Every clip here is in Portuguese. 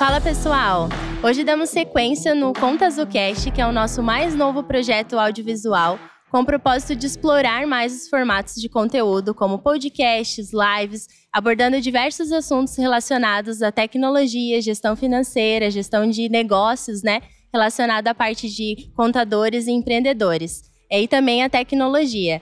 Fala pessoal! Hoje damos sequência no Conta Azucast, que é o nosso mais novo projeto audiovisual, com o propósito de explorar mais os formatos de conteúdo, como podcasts, lives, abordando diversos assuntos relacionados à tecnologia, gestão financeira, gestão de negócios, né? Relacionado à parte de contadores e empreendedores. E também a tecnologia.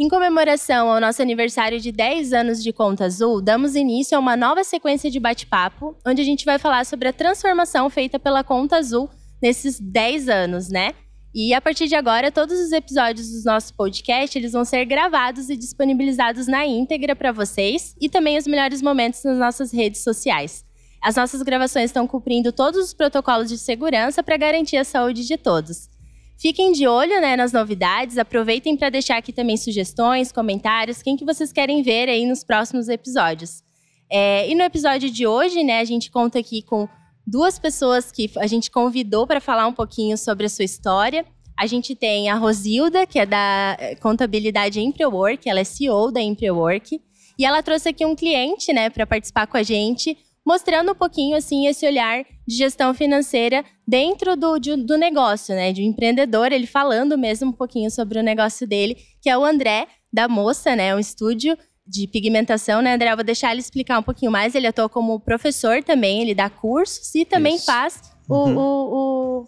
Em comemoração ao nosso aniversário de 10 anos de Conta Azul, damos início a uma nova sequência de bate-papo, onde a gente vai falar sobre a transformação feita pela Conta Azul nesses 10 anos, né? E a partir de agora, todos os episódios do nosso podcast, eles vão ser gravados e disponibilizados na íntegra para vocês e também os melhores momentos nas nossas redes sociais. As nossas gravações estão cumprindo todos os protocolos de segurança para garantir a saúde de todos. Fiquem de olho né, nas novidades, aproveitem para deixar aqui também sugestões, comentários, quem que vocês querem ver aí nos próximos episódios. É, e no episódio de hoje, né, a gente conta aqui com duas pessoas que a gente convidou para falar um pouquinho sobre a sua história. A gente tem a Rosilda, que é da é, contabilidade Emprework, ela é CEO da Emprework, e ela trouxe aqui um cliente, né, para participar com a gente, mostrando um pouquinho assim esse olhar de gestão financeira dentro do, de, do negócio, né? De um empreendedor, ele falando mesmo um pouquinho sobre o negócio dele, que é o André da Moça, né? Um estúdio de pigmentação, né, André? Eu vou deixar ele explicar um pouquinho mais. Ele atua como professor também, ele dá cursos e também Isso. faz o, uhum. o,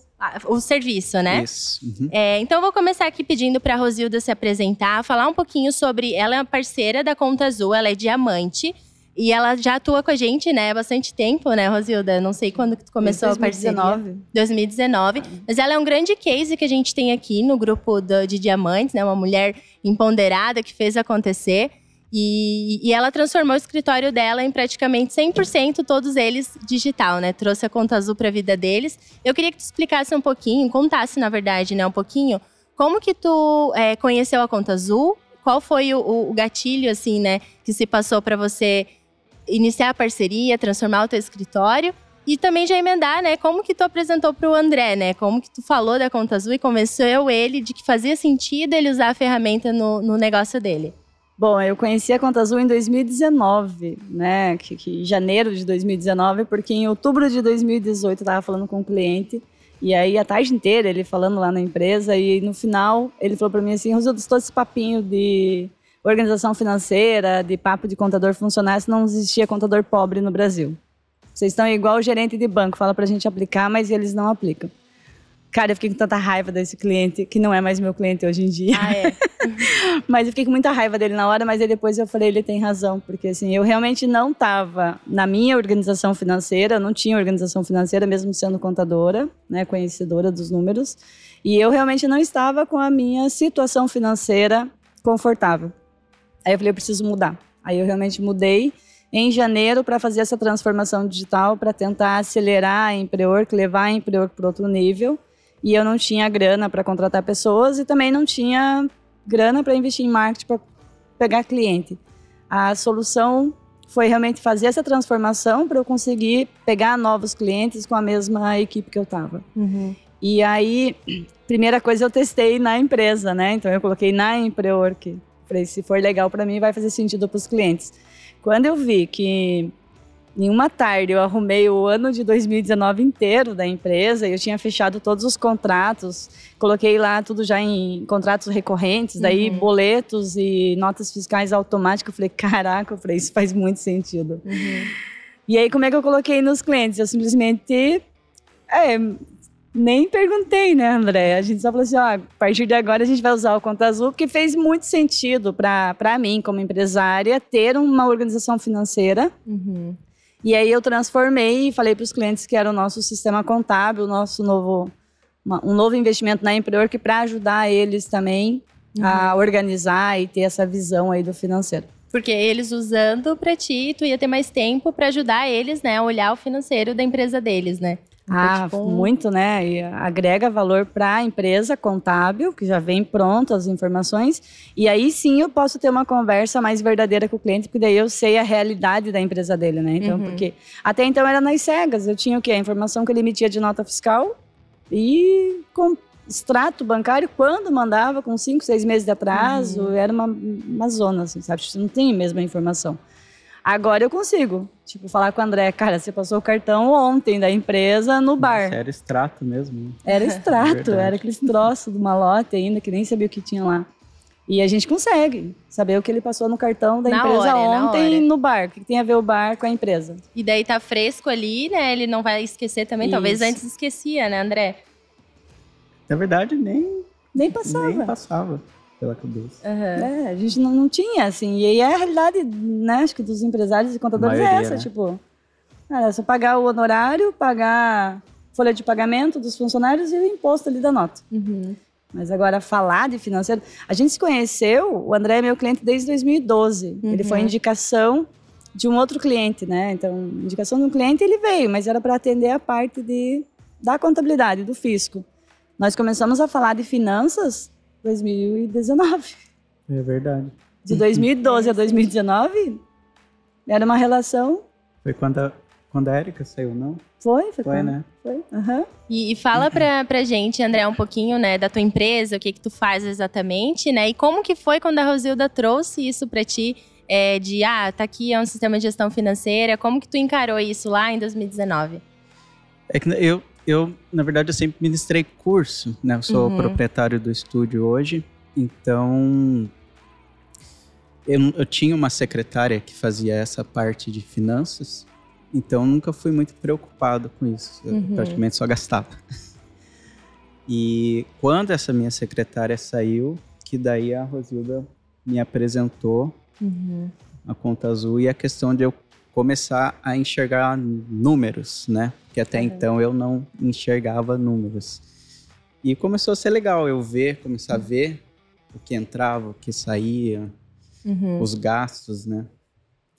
o, o, serviço, né? Isso. Uhum. É, então, eu vou começar aqui pedindo para a Rosilda se apresentar, falar um pouquinho sobre. Ela é parceira da Conta Azul, ela é diamante. E ela já atua com a gente, né, há bastante tempo, né, Rosilda? Não sei quando que tu começou 2019. a parceria. 2019. Mas ela é um grande case que a gente tem aqui no grupo do, de diamantes, né? Uma mulher empoderada que fez acontecer. E, e, ela transformou o escritório dela em praticamente 100%, todos eles digital, né? Trouxe a conta azul para a vida deles. Eu queria que tu explicasse um pouquinho, contasse, na verdade, né, um pouquinho, como que tu é, conheceu a conta azul, qual foi o, o gatilho, assim, né, que se passou para você iniciar a parceria, transformar o teu escritório e também já emendar, né? Como que tu apresentou para o André, né? Como que tu falou da conta azul e convenceu ele de que fazia sentido ele usar a ferramenta no, no negócio dele? Bom, eu conheci a Conta Azul em 2019, né? Que, que janeiro de 2019, porque em outubro de 2018 eu estava falando com um cliente e aí a tarde inteira ele falando lá na empresa e no final ele falou para mim assim, Rosildo, todo esse papinho de organização financeira, de papo de contador funcionasse, não existia contador pobre no Brasil. Vocês estão igual o gerente de banco, fala para a gente aplicar, mas eles não aplicam. Cara, eu fiquei com tanta raiva desse cliente, que não é mais meu cliente hoje em dia. Ah, é? mas eu fiquei com muita raiva dele na hora, mas depois eu falei, ele tem razão. Porque assim, eu realmente não estava na minha organização financeira, não tinha organização financeira, mesmo sendo contadora, né, conhecedora dos números. E eu realmente não estava com a minha situação financeira confortável. Aí eu falei, eu preciso mudar. Aí eu realmente mudei em janeiro para fazer essa transformação digital, para tentar acelerar a Emprework, levar a Emprework para outro nível. E eu não tinha grana para contratar pessoas e também não tinha grana para investir em marketing para pegar cliente. A solução foi realmente fazer essa transformação para eu conseguir pegar novos clientes com a mesma equipe que eu estava. Uhum. E aí, primeira coisa eu testei na empresa, né? Então eu coloquei na Emprework Falei, se for legal para mim, vai fazer sentido para os clientes. Quando eu vi que em uma tarde eu arrumei o ano de 2019 inteiro da empresa, eu tinha fechado todos os contratos, coloquei lá tudo já em contratos recorrentes, daí uhum. boletos e notas fiscais automáticas. Eu falei, caraca, eu falei, isso faz muito sentido. Uhum. E aí, como é que eu coloquei nos clientes? Eu simplesmente é, nem perguntei, né, André? A gente só falou assim: ó, a partir de agora a gente vai usar o Conta Azul, que fez muito sentido para mim, como empresária, ter uma organização financeira. Uhum. E aí eu transformei e falei para os clientes que era o nosso sistema contábil, o nosso novo, uma, um novo investimento na Emprework para ajudar eles também uhum. a organizar e ter essa visão aí do financeiro. Porque eles usando para ti, tu ia ter mais tempo para ajudar eles, né, a olhar o financeiro da empresa deles, né? Então, ah, tipo, muito, né? E agrega valor para a empresa contábil, que já vem pronto as informações. E aí sim eu posso ter uma conversa mais verdadeira com o cliente, porque daí eu sei a realidade da empresa dele, né? Então, uhum. porque até então era nas cegas. Eu tinha o quê? A informação que ele emitia de nota fiscal e com extrato bancário quando mandava, com cinco, seis meses de atraso. Uhum. Era uma, uma zona, assim, sabe? Você não tem a mesma informação. Agora eu consigo, tipo, falar com o André, cara, você passou o cartão ontem da empresa no bar. Nossa, era extrato mesmo. né? Era extrato, Verdade. era aqueles troços do malote ainda, que nem sabia o que tinha lá. E a gente consegue saber o que ele passou no cartão da Na empresa hora, ontem no bar. O que tem a ver o bar com a empresa? E daí tá fresco ali, né? Ele não vai esquecer também. Talvez Isso. antes esquecia, né, André? Na verdade, nem, Nem passava. nem passava pela cabeça. Aham. É, a gente não, não tinha, assim. E aí é a realidade, né, acho que dos empresários e contadores é Maioria, essa, né? tipo... Cara, é só pagar o honorário, pagar folha de pagamento dos funcionários e o imposto ali da nota. Uhum. Mas agora, falar de financeiro... A gente se conheceu, o André é meu cliente desde 2012. Ele foi Uhum. indicação de um outro cliente, né? Então, indicação de um cliente, ele veio, mas era para atender a parte de, da contabilidade, do fisco. Nós começamos a falar de finanças 2019. É verdade. De 2012 a 2019, era uma relação... Foi quando a, quando a Erika saiu, não? Foi, foi, Foi, quando- né? Foi, aham. E, e fala pra, pra gente, André, um pouquinho, né, da tua empresa, o que que tu faz exatamente, né? E como que foi quando a Rosilda trouxe isso pra ti, é, de, ah, tá aqui, é um sistema de gestão financeira. Como que tu encarou isso lá em 2019? É que eu, eu, na verdade, eu sempre ministrei curso, né? Eu sou Uhum. proprietário do estúdio hoje, então eu, eu tinha uma secretária que fazia essa parte de finanças, então nunca fui muito preocupado com isso. Eu Uhum. praticamente só gastava. E quando essa minha secretária saiu, que daí a Rosilda me apresentou Uhum. a conta azul e a questão de eu começar a enxergar números, né? Que até Uhum. então eu não enxergava números. E começou a ser legal eu ver, começar a ver o que entrava, o que saía, Uhum. os gastos, né?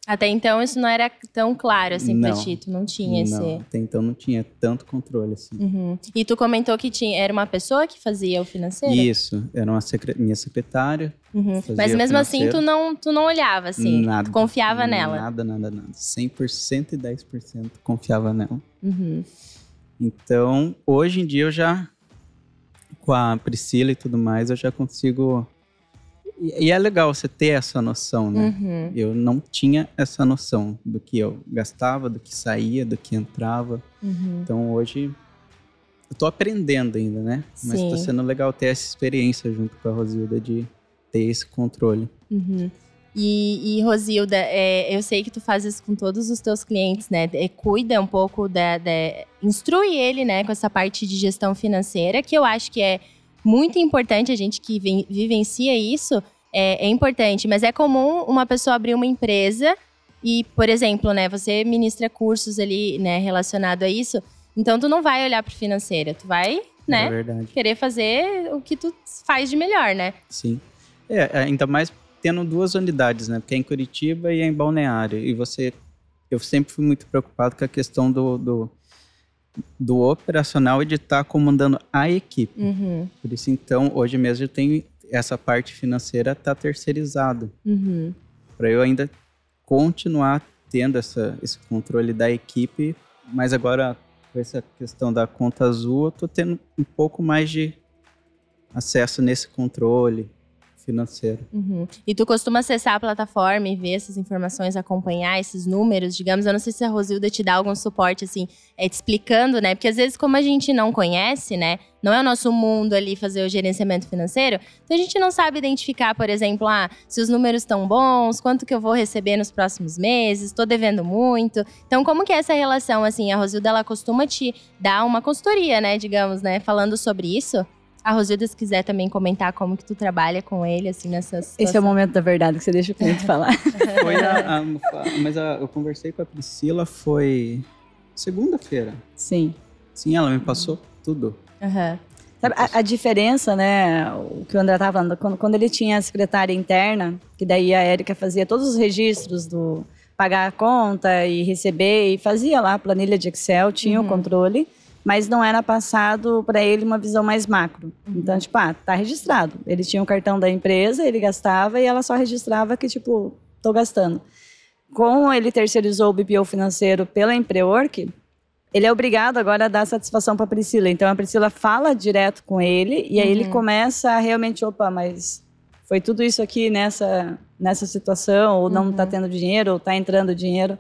Até então isso não era tão claro assim pra Não. ti, tu não tinha esse. Não, até então não tinha tanto controle assim. Uhum. E tu comentou que tinha, era uma pessoa que fazia o financeiro? Isso, era uma secre- minha secretária. Uhum. Mas mesmo assim tu não, tu não olhava assim, nada. tu confiava nela. Nada, nada, nada. 100% e 10% confiava nela. Uhum. Então, hoje em dia eu já, com a Priscila e tudo mais, eu já consigo. E, é legal você ter essa noção, né? Uhum. Eu não tinha essa noção do que eu gastava, do que saía, do que entrava. Uhum. Então hoje eu tô aprendendo ainda, né? Mas tá Sim. sendo legal ter essa experiência junto com a Rosilda de ter esse controle. Uhum. E, e, Rosilda, é, eu sei que tu faz isso com todos os teus clientes, né? É, cuida um pouco da, da. Instrui ele, né, com essa parte de gestão financeira, que eu acho que é muito importante, a gente que vivencia isso, é, é importante, mas é comum uma pessoa abrir uma empresa e, por exemplo, né, você ministra cursos ali, né, relacionado a isso, então tu não vai olhar pro financeiro, tu vai, É né, verdade. querer fazer o que tu faz de melhor, né? Sim. É, ainda mais tendo duas unidades, né? Porque é em Curitiba e é em Balneário. E você. Eu sempre fui muito preocupado com a questão do, do, do operacional e de estar comandando a equipe. Uhum, Por isso, então, hoje mesmo eu tenho essa parte financeira tá terceirizado. uhum. Para eu ainda continuar tendo essa, esse controle da equipe, mas agora com essa questão da conta azul, eu tô tendo um pouco mais de acesso nesse controle financeiro. Uhum. E tu costuma acessar a plataforma e ver essas informações, acompanhar esses números, digamos. Eu não sei se a Rosilda te dá algum suporte, assim, é, te explicando, né? Porque às vezes, como a gente não conhece, né? Não é o nosso mundo ali fazer o gerenciamento financeiro, então a gente não sabe identificar, por exemplo, ah, se os números estão bons, quanto que eu vou receber nos próximos meses, estou devendo muito. Então, como que é essa relação, assim? A Rosilda, ela costuma te dar uma consultoria, né? Digamos, né? Falando sobre isso. A Rosilda, se quiser também comentar como que tu trabalha com ele, assim, nessa situação. Esse é o momento da verdade que você deixa o cliente falar. Foi a, a- mas a- eu conversei com a Priscila foi segunda-feira. Sim. Sim, ela me passou tudo. Aham. Sabe, a, a diferença, né, o que o André estava falando, quando, quando ele tinha a secretária interna, que daí a Érica fazia todos os registros do pagar a conta e receber, e fazia lá a planilha de Excel, tinha Uhum. o controle, mas não era passado para ele uma visão mais macro. Uhum. Então, tipo, ah, tá registrado. Ele tinha o cartão da empresa, ele gastava e ela só registrava que, tipo, tô gastando. Com ele terceirizou o BPO financeiro pela Emprework, ele é obrigado agora a dar satisfação para Priscila. Então a Priscila fala direto com ele e aí ele Uhum. começa a realmente, opa, mas foi tudo isso aqui nessa, nessa situação, ou não está Uhum. tendo dinheiro, ou está entrando dinheiro.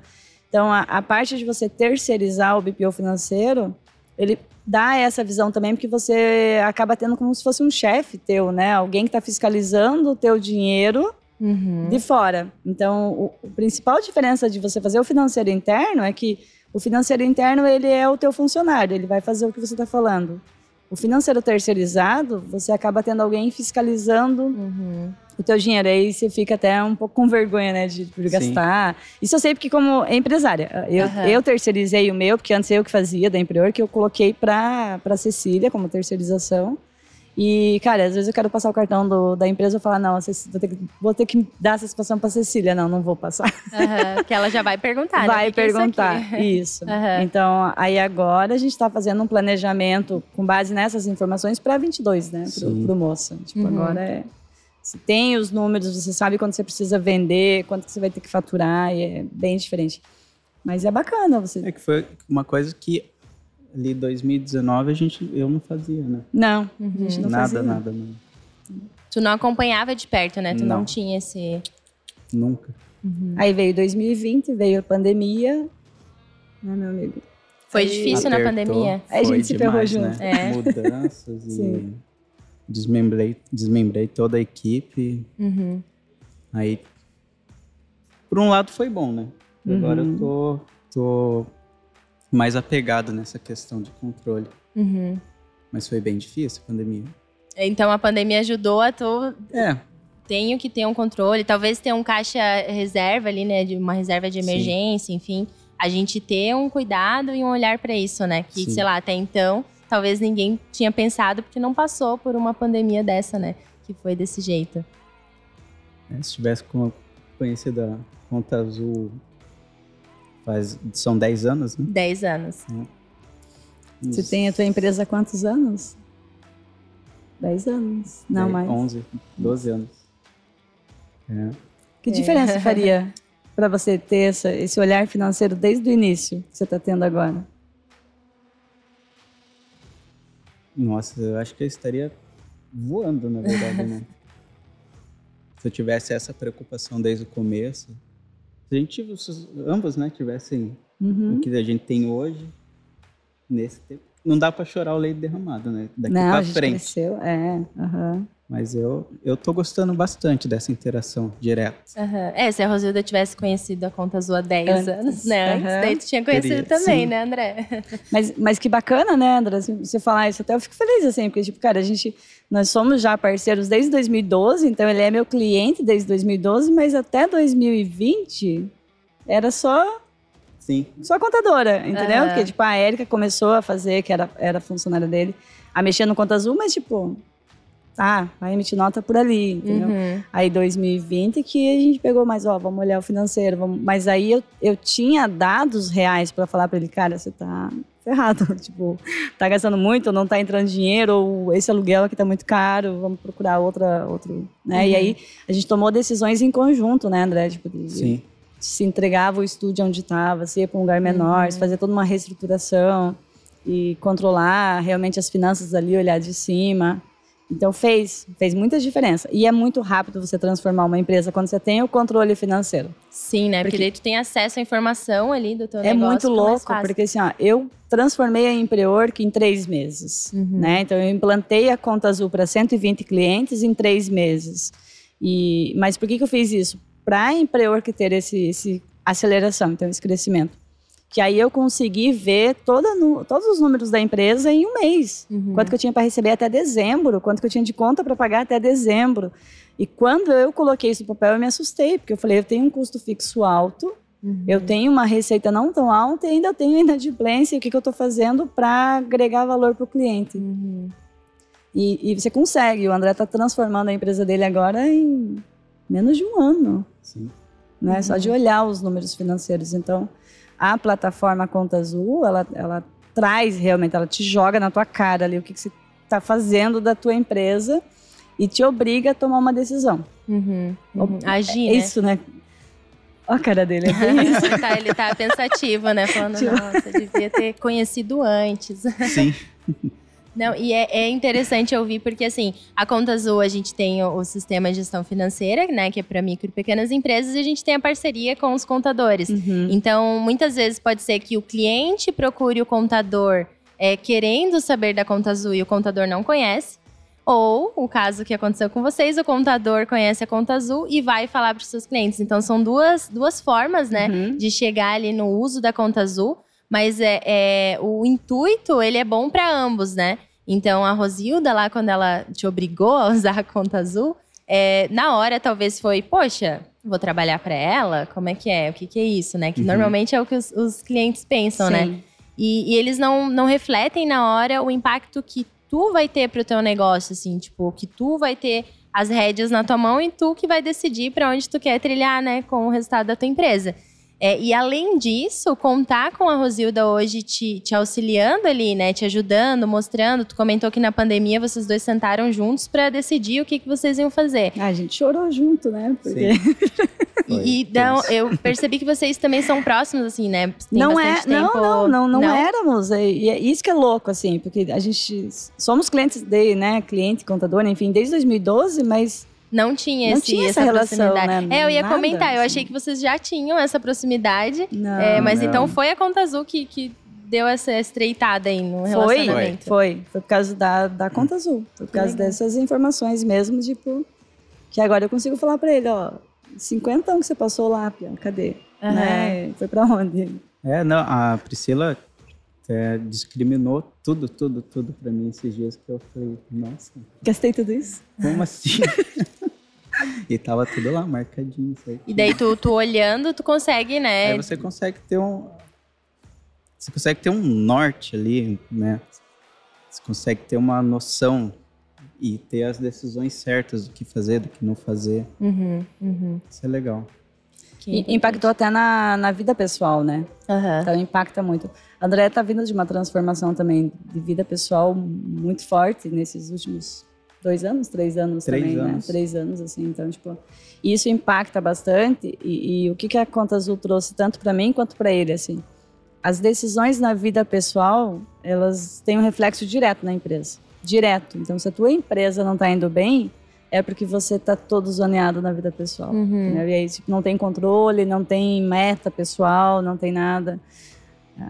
Então, a, a parte de você terceirizar o BPO financeiro, ele dá essa visão também, porque você acaba tendo como se fosse um chefe teu, né? Alguém que está fiscalizando o teu dinheiro Uhum. de fora. Então, o, a principal diferença de você fazer o financeiro interno é que o financeiro interno, ele é o teu funcionário, ele vai fazer o que você está falando. O financeiro terceirizado, você acaba tendo alguém fiscalizando Uhum. o teu dinheiro. Aí você fica até um pouco com vergonha, né, de, de gastar. Isso eu sei porque como empresária, eu, Aham. eu terceirizei o meu, porque antes eu que fazia da Empreor, que eu coloquei para para Cecília como terceirização. E, cara, às vezes eu quero passar o cartão do, da empresa e falar, não, vou ter, que, vou ter que dar essa situação para Cecília. Não, não vou passar. Aham, Que ela já vai perguntar, né? Vai "O que que é isso perguntar. aqui?" Isso. Aham. Então, aí agora a gente está fazendo um planejamento com base nessas informações para 22, né? Pro, pro moço. Tipo, Uhum. agora é. Você tem os números, você sabe quanto você precisa vender, quanto que você vai ter que faturar, e é bem diferente. Mas é bacana você. É que foi uma coisa que ali 2019 a gente, eu não fazia, né? Não, Uhum. a gente não nada, fazia. nada, não. Tu não acompanhava de perto, né? Tu não, Não. tinha esse. Nunca. Aí veio 2020, veio a pandemia. Né, meu amigo? Foi Aí- difícil na Apertou. pandemia. Aí a gente se ferrou junto. Né? É. Mudanças e desmembrei, desmembrei toda a equipe. Uhum. Aí, por um lado foi bom, né? Agora Uhum. eu tô, tô mais apegado nessa questão de controle. Uhum. Mas foi bem difícil a pandemia. Então a pandemia ajudou a tu. É, Tenho que ter um controle, talvez ter um caixa reserva ali, né? De uma reserva de Sim. emergência, enfim. A gente ter um cuidado e um olhar para isso, né? Que, Sim. sei lá, até então, talvez ninguém tinha pensado, porque não passou por uma pandemia dessa, né? Que foi desse jeito. é, se tivesse con- conhecido a Conta Azul faz, são 10 anos, né? 10 anos. Você tem a tua empresa há quantos anos? 10 anos. Não É, mais. 11, 12 anos. É. Que É. diferença faria para você ter essa- esse olhar financeiro desde o início que você está tendo agora? Nossa, eu acho que eu estaria voando, na verdade, né? Se eu tivesse essa preocupação desde o começo. A gente, se ambos, né, tivessem Uhum. o que a gente tem hoje, nesse tempo. Não dá pra chorar o leite derramado, né? Daqui Não, a pra gente frente. cresceu. É, aham. Mas eu, eu tô gostando bastante dessa interação direta. Aham. É, se a Rosilda tivesse conhecido a Conta Azul há 10 Antes, anos, né? Antes, aham. daí tu tinha conhecido Teria, também, sim. né, André? Mas, mas que bacana, né, André? Se você falar isso, até eu fico feliz, assim, porque, tipo, cara, a gente, nós somos já parceiros desde 2012, então ele é meu cliente desde 2012, mas até 2020 era só, Sim. só contadora, entendeu? Aham. Porque, tipo, a Érica começou a fazer, que era, era funcionária dele, a mexer no Conta Azul, mas, tipo, tá, vai emitir nota por ali, entendeu? Uhum. Aí 2020 que a gente pegou mais, ó, vamos olhar o financeiro, vamos... mas aí eu, eu tinha dados reais para falar para ele, cara, você tá ferrado, tipo, tá gastando muito, não tá entrando dinheiro, ou esse aluguel aqui tá muito caro, vamos procurar outra, outro, né? E Uhum. aí a gente tomou decisões em conjunto, né, André, tipo, de, Sim. Se entregava o estúdio onde estava, se ia para um lugar menor, Uhum. se fazia toda uma reestruturação e controlar realmente as finanças ali, olhar de cima. Então fez, fez muita diferença. E é muito rápido você transformar uma empresa quando você tem o controle financeiro. Sim, né? Porque, Porque- daí tu tem acesso à informação ali do teu é negócio. muito fica mais louco, porque assim, ó, eu transformei a Empreor que em três meses, Uhum. né? Então eu implantei a conta azul para 120 clientes em três meses. E, mas por que, que eu fiz isso? Para a Empreor que ter esse, esse aceleração, então esse crescimento. Que aí eu consegui ver toda todos os números da empresa em um mês. Uhum. Quanto que eu tinha para receber até dezembro, quanto que eu tinha de conta para pagar até dezembro. E quando eu coloquei isso no papel, eu me assustei, porque eu falei, eu tenho um custo fixo alto, Uhum. eu tenho uma receita não tão alta e ainda tenho inadimplência. E o que, que eu estou fazendo para agregar valor para o cliente? Uhum. E, e você consegue. O André está transformando a empresa dele agora em menos de um ano, Sim. né? Uhum. Só de olhar os números financeiros. Então, a plataforma Conta Azul, ela, ela traz realmente, ela te joga na tua cara ali o que, que você está fazendo da tua empresa e te obriga a tomar uma decisão. Uhum. Uhum. Agir, É né? isso, né? Ó a cara dele, é bem isso. ele, tá, ele tá pensativo, né? Falando, Tipo- nossa, devia ter conhecido antes. Sim. Não, e é, é interessante ouvir, porque assim, a Conta Azul, a gente tem o, o sistema de gestão financeira, né, que é para micro e pequenas empresas, e a gente tem a parceria com os contadores. Uhum. Então, muitas vezes pode ser que o cliente procure o contador é, querendo saber da Conta Azul e o contador não conhece. Ou o caso que aconteceu com vocês, o contador conhece a Conta Azul e vai falar para os seus clientes. Então, são duas, duas formas, né, Uhum. de chegar ali no uso da Conta Azul. Mas é, é o intuito, ele é bom para ambos, né? Então, a Rosilda lá, quando ela te obrigou a usar a Conta Azul, é, na hora talvez foi, poxa, vou trabalhar para ela? Como é que é? O que, que é isso, né? Que Uhum. normalmente é o que os, os clientes pensam, né? Sim. E, e eles não, não refletem na hora o impacto que tu vai ter pro teu negócio, assim, tipo, que tu vai ter as rédeas na tua mão e tu que vai decidir para onde tu quer trilhar, né, com o resultado da tua empresa. É, e além disso, contar com a Rosilda hoje te, te auxiliando ali, né, te ajudando, mostrando. Tu comentou que na pandemia vocês dois sentaram juntos para decidir o que, que vocês iam fazer. Ah, a gente chorou junto, né? Porque Foi E, e não, tenso. eu percebi que vocês também são próximos, assim, né? Tem não é, não, tempo- não, não, não, éramos. E e é isso que é louco, assim, porque a gente somos clientes de, né, cliente, contador, enfim, desde 2012, mas Não tinha, Não esse, tinha essa, essa relação, proximidade. né? É, eu ia Nada, comentar, eu achei que vocês já tinham essa proximidade. não. é, mas não. então foi a Conta Azul que, que deu essa estreitada aí no Foi, relacionamento. foi, foi por causa da, da conta azul, por causa legal. dessas informações mesmo, tipo, que agora eu consigo falar pra ele, ó, 50 anos que você passou lá, Pia, cadê? Aham. Né? Foi pra onde? É, não, a Priscila é, discriminou tudo, tudo, tudo pra mim esses dias que eu falei, nossa, Gastei tudo isso? como assim? e tava tudo lá, marcadinho. Certinho. E daí tu, tu olhando, tu consegue, né? Aí você consegue ter um. Você consegue ter um norte ali, né? Você consegue ter uma noção e ter as decisões certas do que fazer, do que não fazer. Uhum, uhum. Isso é legal. E impactou até na, na vida pessoal, né? Aham. Então impacta muito. A André tá vindo de uma transformação também de vida pessoal muito forte nesses últimos dois anos, três anos Três também, né? anos. Três anos, assim. Então, tipo, isso impacta bastante. E, e o que, que a Conta Azul trouxe tanto para mim quanto para ele, assim? As decisões na vida pessoal, elas têm um reflexo direto na empresa. Direto. Então, se a tua empresa não tá indo bem, é porque você tá todo zoneado na vida pessoal. Uhum. né? E aí, tipo, não tem controle, não tem meta pessoal, não tem nada.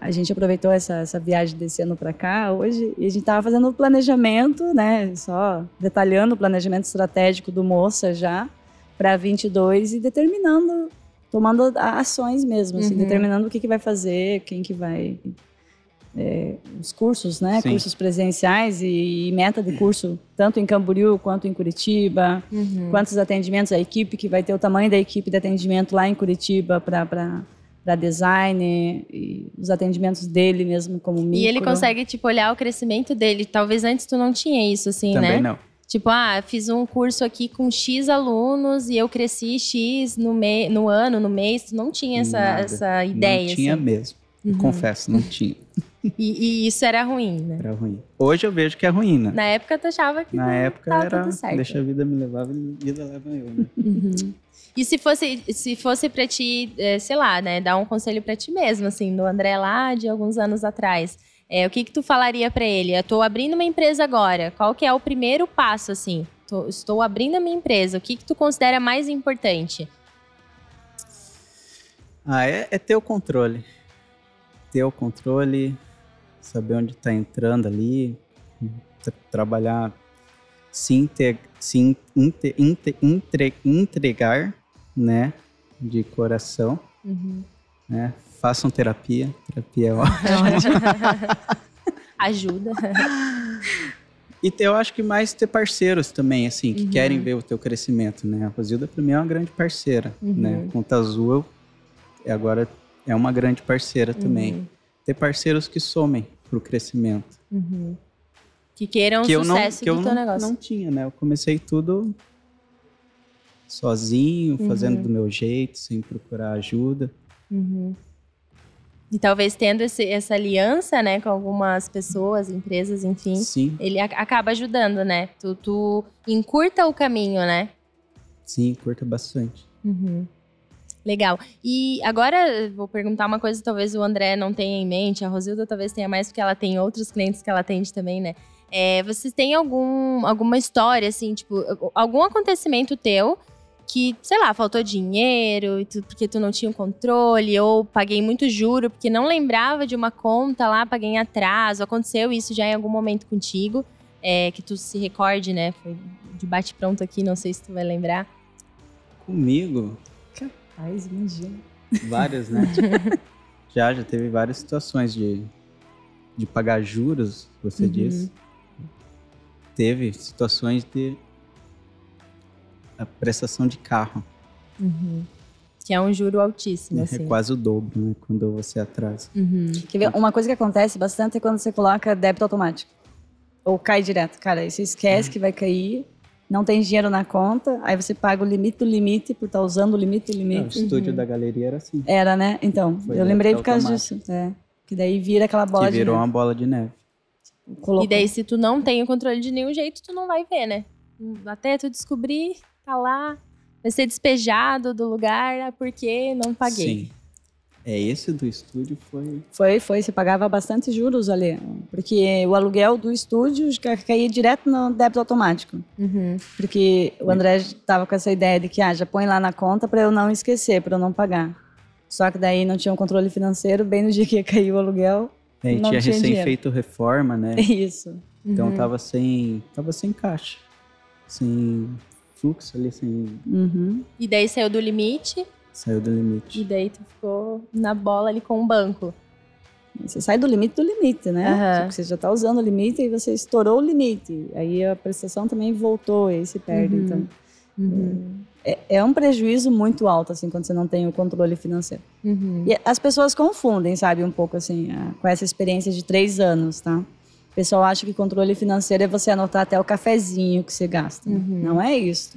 A gente aproveitou essa, essa viagem desse ano para cá hoje e a gente tava fazendo o planejamento, né? Só detalhando o planejamento estratégico do Moça já para 22 e determinando, tomando ações mesmo, assim, Uhum. determinando o que, que vai fazer, quem que vai. é, os cursos, né? Sim. Cursos presenciais e, e meta de curso, tanto em Camboriú quanto em Curitiba Uhum. quantos atendimentos a equipe que vai ter o tamanho da equipe de atendimento lá em Curitiba para para design e os atendimentos dele mesmo como micro. E ele consegue, tipo, olhar o crescimento dele. Talvez antes tu não tinha isso, assim, Também né? não. Tipo, ah, fiz um curso aqui com X alunos e eu cresci X no, me no ano, no mês. Tu não tinha essa, Nada. essa ideia, Não tinha assim. mesmo. Eu Confesso, não tinha. E, e isso era ruim, né? Era ruim. Hoje eu vejo que é ruim, né? Na época tu achava que Na não época tava era tudo certo. deixa a vida me levar, a vida leva eu, né? Uhum. E se fosse, se fosse pra ti, eh, sei lá, né, dar um conselho pra ti mesmo, assim, do André lá de alguns anos atrás, é, o que que tu falaria pra ele? Eu tô abrindo uma empresa agora, qual que é o primeiro passo, assim? Tô- estou abrindo a minha empresa, o que que tu considera mais importante? Ah, é, é ter o controle. Ter o controle, saber onde está entrando ali, tra- trabalhar, se, inte- se in- inte- inte- entre- entregar, né, de coração, Uhum. né, façam terapia, terapia é ótimo. Ajuda. E eu acho que mais ter parceiros também, assim, que Uhum. querem ver o teu crescimento, né? A Rosilda, pra mim, é uma grande parceira, Uhum. né? Conta Azul, é agora é uma grande parceira também. Uhum. Ter parceiros que somem pro crescimento. Uhum. Que queiram o que eu não, sucesso que eu do teu não, negócio. não tinha, né? Eu comecei tudo sozinho, Uhum. fazendo do meu jeito, sem procurar ajuda. Uhum. E talvez tendo esse- essa aliança, né, com algumas pessoas, empresas, enfim, Sim, ele ac- acaba ajudando, né? Tu, tu encurta o caminho, né? sim, curta bastante. Uhum. Legal. E agora vou perguntar uma coisa que talvez o André não tenha em mente, a Rosilda talvez tenha mais, porque ela tem outros clientes que ela atende também, né? É, vocês têm algum, alguma história, assim, tipo, algum acontecimento teu que, sei lá, faltou dinheiro tu, porque tu não tinha o controle, ou paguei muito juro porque não lembrava de uma conta lá, paguei em atraso. Aconteceu isso já em algum momento contigo, é, que tu se recorde, né? Foi de bate-pronto aqui, não sei se tu vai lembrar. Comigo? Capaz, imagina. Várias, né? já, já teve várias situações de, de pagar juros, você uhum. disse. Teve situações de a prestação de carro. Uhum. Que é um juro altíssimo, é, assim. É quase o dobro, né? Quando você atrasa. Uhum. Quer ver? Uma coisa que acontece bastante é quando você coloca débito automático. Ou cai direto. Cara, aí você esquece uhum. que vai cair, não tem dinheiro na conta, aí você paga o limite do limite por estar tá usando o limite do limite. Não, o estúdio uhum. da galeria era assim. Era, né? Então, Foi eu lembrei por causa disso. É. Que daí vira aquela bola que de virou neve. uma bola de neve. Colocou. E daí, se tu não tem o controle de nenhum jeito, tu não vai ver, né? Até tu descobrir tá lá, vai ser despejado do lugar é porque não paguei. Sim. É, esse do estúdio foi. Foi, foi. Você pagava bastante juros ali. Porque o aluguel do estúdio caía direto no débito automático. Uhum. Porque o André estava com essa ideia de que ah, já põe lá na conta para eu não esquecer, para eu não pagar. Só que daí não tinha um controle financeiro, bem no dia que ia cair o aluguel. É, não tinha, tinha recém dinheiro. feito reforma, né? Isso. Então Uhum. tava sem. Tava sem caixa. Sem fluxo ali, sem. Uhum. E daí saiu do limite, Saiu do e limite. daí tu ficou na bola ali com o banco. Você sai do limite do limite, né? Tipo, Você já está usando o limite e você estourou o limite. Aí a prestação também voltou, e aí se perde. Uhum. Então, Uhum. é, é um prejuízo muito alto, assim, quando você não tem o controle financeiro. Uhum. E as pessoas confundem, sabe, um pouco, assim, a- com essa experiência de três anos, tá? O pessoal acha que controle financeiro é você anotar até o cafezinho que você gasta. Uhum. Não é isso.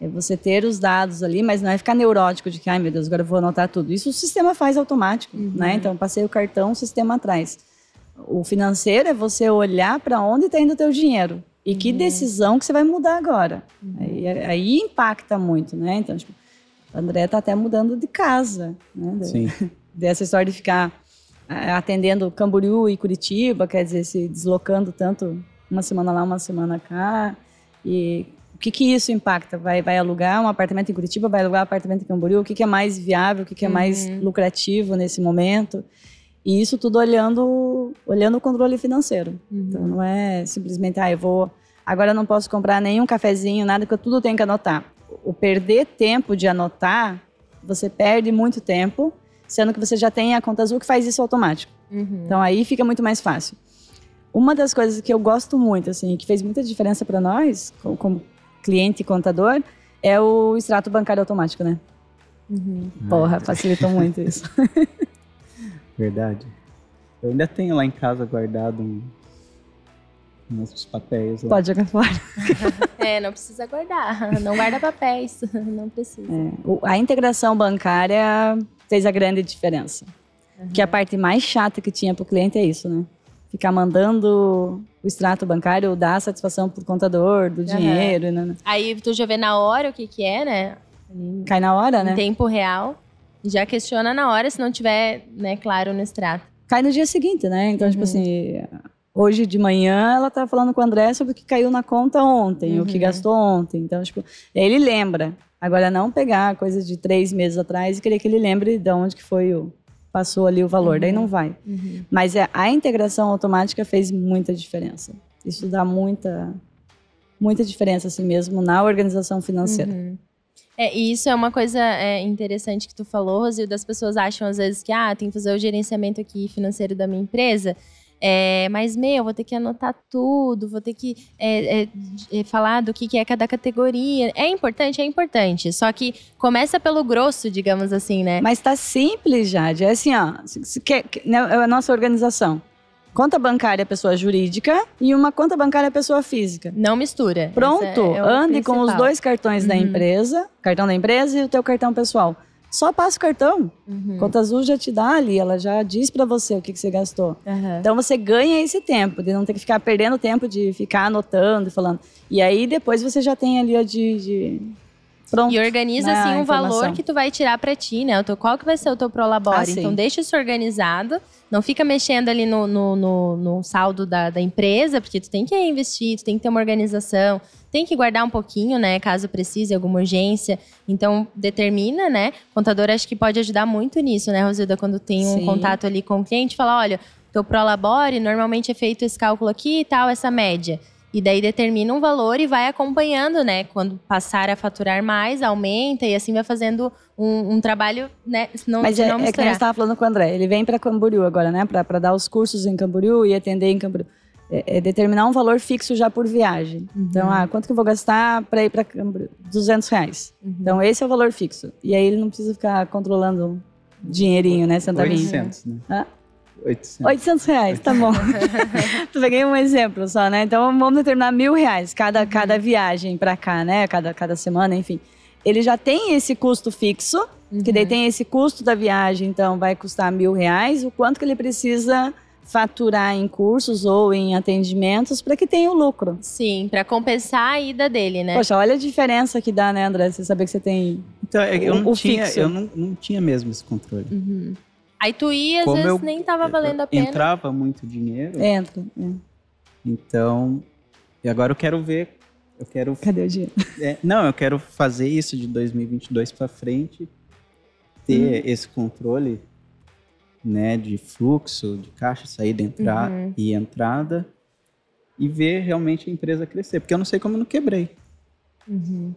É você ter os dados ali, mas não é ficar neurótico de que, ai meu Deus, agora eu vou anotar tudo. Isso o sistema faz automático, Uhum. né? Então, passei o cartão, o sistema atrás. O financeiro é você olhar para onde está indo o teu dinheiro. E que Uhum. decisão que você vai mudar agora. Aí, aí impacta muito, né? Então, tipo, o André tá até mudando de casa, né? Sim. Dessa história de ficar atendendo Camboriú e Curitiba, quer dizer, se deslocando tanto uma semana lá, uma semana cá. E o que que isso impacta? Vai, vai alugar um apartamento em Curitiba, vai alugar um apartamento em Camboriú? O que que é mais viável? O que que é mais Uhum. lucrativo nesse momento? E isso tudo olhando, olhando o controle financeiro. Então Uhum. não é simplesmente, ah, eu vou. Agora eu não posso comprar nenhum cafezinho, nada, porque eu tudo tenho que anotar. O perder tempo de anotar, você perde muito tempo, sendo que você já tem a conta azul que faz isso automático. Uhum. Então aí fica muito mais fácil. Uma das coisas que eu gosto muito, assim, que fez muita diferença para nós, co- como cliente e contador, é o extrato bancário automático, né? Uhum. Porra, facilitou muito isso. Verdade. Eu ainda tenho lá em casa guardado um, uns papéis lá. Pode jogar fora. É, não precisa guardar. Não guarda papéis. Não precisa. É, o- a integração bancária fez a grande diferença. Que a parte mais chata que tinha para o cliente é isso, né? Ficar mandando o extrato bancário dar satisfação pro contador, do dinheiro, né? Aí tu já vê na hora o que que é, né? Cai na hora, né? Em tempo real. Já questiona na hora se não tiver, né, claro no extrato. Cai no dia seguinte, né? Então, tipo Uhum. assim, hoje de manhã ela tá falando com o André sobre o que caiu na conta ontem, o que Uhum. gastou ontem. Então, tipo, ele lembra. Agora, não pegar coisa de três meses atrás e querer que ele lembre de onde que foi o. Passou ali o valor, daí Uhum. não vai. Uhum. Mas é, a integração automática fez muita diferença. Isso dá muita, muita diferença, assim mesmo, na organização financeira. Uhum. É, e isso é uma coisa é, interessante que tu falou, Rosildo. Das pessoas acham às vezes que, ah, tem que fazer o gerenciamento aqui financeiro da minha empresa. É, mas, meu, vou ter que anotar tudo, vou ter que é, é, é, falar do que, que é cada categoria. É importante? É importante. Só que começa pelo grosso, digamos assim, né? Mas tá simples, Jade. É assim, ó. Quer, que- né, é a nossa organização. Conta bancária é pessoa jurídica e uma conta bancária pessoa física. Não mistura. Pronto, ande com os principal. dois cartões da Uhum. empresa, cartão da empresa e o teu cartão pessoal. Só passa o cartão. Uhum. Conta Azul já te dá ali, ela já diz pra você o que, que você gastou. Aham. Então você ganha esse tempo, de não ter que ficar perdendo tempo de ficar anotando falando. E aí depois você já tem ali ó, de, de Pronto. E organiza, né, assim, a um valor que tu vai tirar pra ti, né? O teu, qual que vai ser o teu Prolabore? Ah, então, deixa isso organizado. Não fica mexendo ali no, no, no- no saldo da, da empresa, porque tu tem que investir, tu tem que ter uma organização, tem que guardar um pouquinho, né? Caso precise, alguma urgência. Então, determina, né? O contador acho que pode ajudar muito nisso, né, Rosilda? Quando tem um Sim. contato ali com o cliente, fala, olha, teu Prolabore, normalmente é feito esse cálculo aqui e tal, essa média. E daí determina um valor e vai acompanhando, né? Quando passar a faturar mais, aumenta e assim vai fazendo um, um trabalho, né? Não, Mas é, não é que eu estava falando com o André. Ele vem para Camboriú agora, né? Para dar os cursos em Camboriú e atender em Camboriú. É, é determinar um valor fixo já por viagem. Então, ah, quanto que eu vou gastar para ir para Camboriú? 200 reais. Uhum. Então, esse é o valor fixo. E aí ele não precisa ficar controlando dinheirinho, né? Centavinho. 800, né? Hã? 800. 800 reais, tá bom. tu peguei um exemplo só, né? Então vamos determinar mil reais cada, cada viagem pra cá, né? Cada, cada semana, enfim. Ele já tem esse custo fixo, que daí tem esse custo da viagem, então vai custar mil reais. O quanto que ele precisa faturar em cursos ou em atendimentos para que tenha o lucro. Sim, pra compensar a ida dele, né? Poxa, olha a diferença que dá, né, André? Você saber que você tem. Então, é, eu, O- não o tinha, fixo. eu não, não tinha mesmo esse controle. Uhum. Aí tu ia, às Como vezes eu- nem tava valendo a pena. Entrava muito dinheiro, Entra. é. então... E agora eu quero ver... Eu quero... Cadê o dinheiro? é, não, eu quero fazer isso de 2022 para frente. Ter esse controle, né? De fluxo, de caixa, saída, entrar Uhum. e entrada. E ver realmente a empresa crescer. Porque eu não sei como eu não quebrei. Uhum.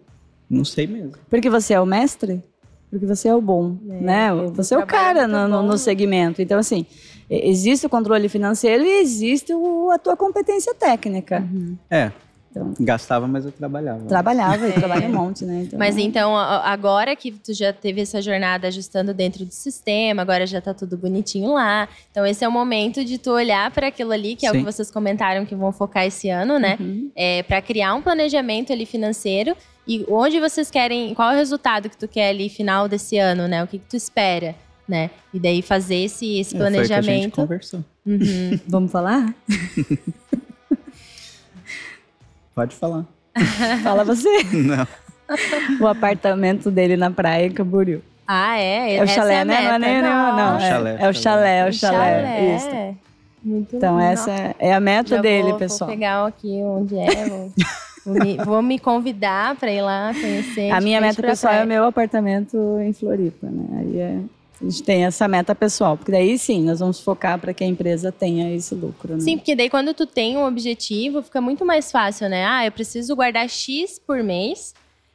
Não sei mesmo. Porque você é o mestre? Porque você é o bom, É, né? Você é o cara no, no- no segmento. Então, assim, existe o controle financeiro e existe o- a tua competência técnica. Uhum. É, Então, gastava, mas eu trabalhava. trabalhava e trabalha um monte, né? Então, Mas então, a- agora que tu já teve essa jornada ajustando dentro do sistema, agora já tá tudo bonitinho lá. Então, esse é o momento de tu olhar para aquilo ali, que é o que vocês comentaram que vão focar esse ano, né? Uhum. É, para criar um planejamento ali financeiro e onde vocês querem, qual é o resultado que tu quer ali final desse ano, né? O que, que tu espera, né? E daí fazer esse, esse É, foi que a gente planejamento. conversou. Uhum. Vamos falar? Pode falar. Fala você. Não. o apartamento dele na praia em Camboriú. Ah, é? É o Essa chalé, né? Não é meta. nem não, não. Nossa, É, Chalé, é o chalé, é o um chalé. Isso. Muito Então, nossa. essa é a meta Já dele, vou, pessoal. Vou pegar aqui onde é. Vou, vou me, vou me convidar para ir lá conhecer. A minha meta pessoal é o meu apartamento em Floripa, né? Aí é, a gente tem essa meta pessoal, porque daí sim, nós vamos focar para que a empresa tenha esse lucro, né? Sim, porque daí quando tu tem um objetivo, fica muito mais fácil, né? Ah, eu preciso guardar X por mês.